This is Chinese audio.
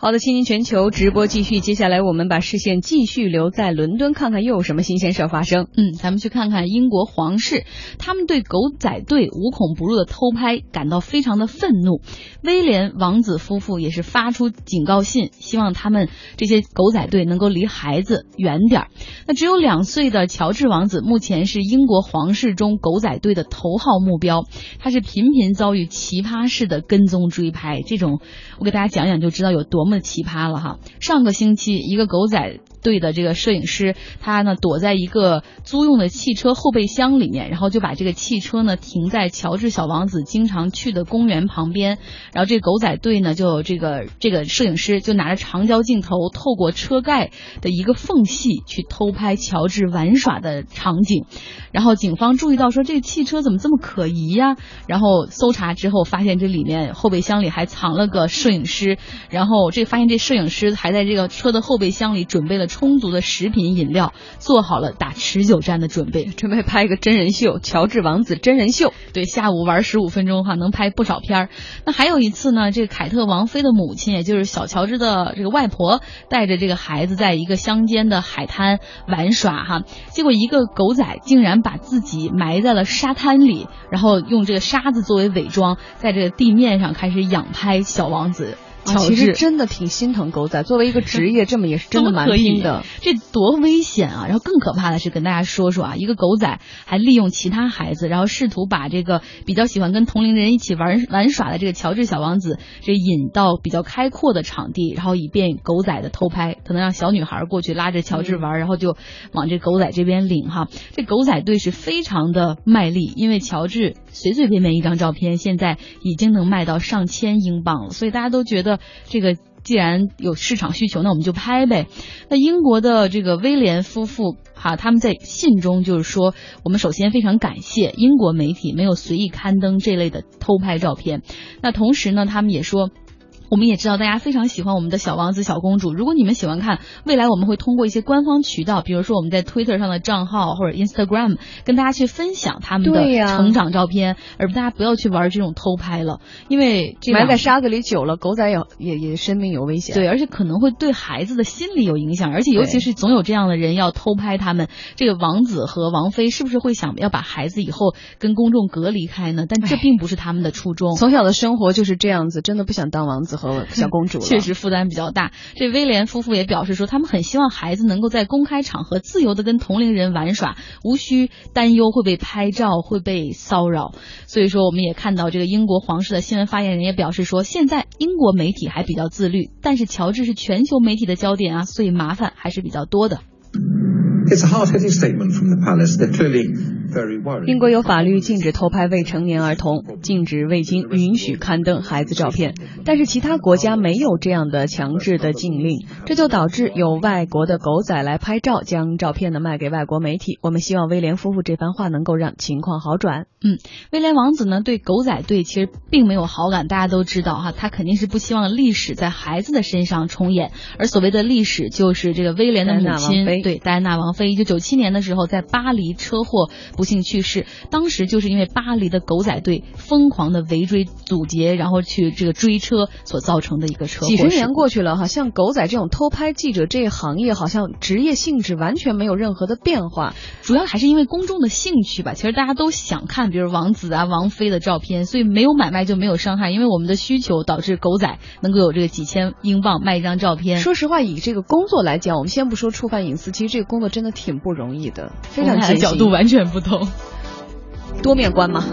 好的，亲临全球直播继续，接下来我们把视线继续留在伦敦，看看又有什么新鲜事儿发生。嗯，咱们去看看英国皇室，他们对狗仔队无孔不入的偷拍感到非常的愤怒。威廉王子夫妇也是发出警告信，希望他们这些狗仔队能够离孩子远点儿。那只有两岁的乔治王子，目前是英国皇室中狗仔队的头号目标，他是频频遭遇奇葩式的跟踪追拍，这种我给大家讲讲就知道有多。那么奇葩了哈！上个星期，一个狗仔队的这个摄影师，他呢躲在一个租用的汽车后备箱里面，然后就把这个汽车呢停在乔治小王子经常去的公园旁边，然后这狗仔队呢就这个这个摄影师就拿着长焦镜头，透过车盖的一个缝隙去偷拍乔治玩耍的场景，然后警方注意到说这个汽车怎么这么可疑呀？然后搜查之后发现这里面后备箱里还藏了个摄影师，然后。这发现这摄影师还在这个车的后备箱里准备了充足的食品饮料，做好了打持久战的准备，准备拍一个真人秀——乔治王子真人秀。对，下午玩十五分钟哈，能拍不少片儿。那还有一次呢，这个凯特王妃的母亲，也就是小乔治的这个外婆，带着这个孩子在一个乡间的海滩玩耍哈，结果一个狗仔竟然把自己埋在了沙滩里，然后用这个沙子作为伪装，在这个地面上开始仰拍小王子。其实真的挺心疼狗仔，作为一个职业，这么也是真的蛮拼的。这多危险啊！然后更可怕的是，跟大家说说啊，一个狗仔还利用其他孩子，然后试图把这个比较喜欢跟同龄人一起玩玩耍的这个乔治小王子，这引到比较开阔的场地，然后以便狗仔的偷拍，可能让小女孩过去拉着乔治玩，然后就往这狗仔这边领哈。这狗仔队是非常的卖力，因为乔治随随便便一张照片，现在已经能卖到上千英镑了，所以大家都觉得。这个既然有市场需求，那我们就拍呗。那英国的这个威廉夫妇哈，他们在信中就是说，我们首先非常感谢英国媒体没有随意刊登这类的偷拍照片。那同时呢，他们也说。我们也知道大家非常喜欢我们的小王子、小公主。如果你们喜欢看，未来我们会通过一些官方渠道，比如说我们在 Twitter 上的账号或者 Instagram，跟大家去分享他们的成长照片，而大家不要去玩这种偷拍了，因为埋在沙子里久了，狗仔也也也生命有危险。对，而且可能会对孩子的心理有影响，而且尤其是总有这样的人要偷拍他们。这个王子和王妃是不是会想要把孩子以后跟公众隔离开呢？但这并不是他们的初衷。从小的生活就是这样子，真的不想当王子。和小公主 确实负担比较大。这威廉夫妇也表示说，他们很希望孩子能够在公开场合自由的跟同龄人玩耍，无需担忧会被拍照、会被骚扰。所以说，我们也看到这个英国皇室的新闻发言人也表示说，现在英国媒体还比较自律，但是乔治是全球媒体的焦点啊，所以麻烦还是比较多的。It's a hard-hitting statement from the palace. They're clearly 英国有法律禁止偷拍未成年儿童，禁止未经允许刊登孩子照片。但是其他国家没有这样的强制的禁令，这就导致有外国的狗仔来拍照，将照片呢卖给外国媒体。我们希望威廉夫妇这番话能够让情况好转。嗯，威廉王子呢对狗仔队其实并没有好感，大家都知道哈，他肯定是不希望历史在孩子的身上重演。而所谓的历史，就是这个威廉的母亲，对戴安娜王妃，一九九七年的时候在巴黎车祸。不幸去世，当时就是因为巴黎的狗仔队疯狂的围追堵截，然后去这个追车所造成的一个车祸。几十年过去了哈，像狗仔这种偷拍记者这一行业，好像职业性质完全没有任何的变化，主要还是因为公众的兴趣吧。其实大家都想看，比如王子啊、王菲的照片，所以没有买卖就没有伤害，因为我们的需求导致狗仔能够有这个几千英镑卖一张照片。说实话，以这个工作来讲，我们先不说触犯隐私，其实这个工作真的挺不容易的，非常艰辛。角度完全不同。哦多面观吗？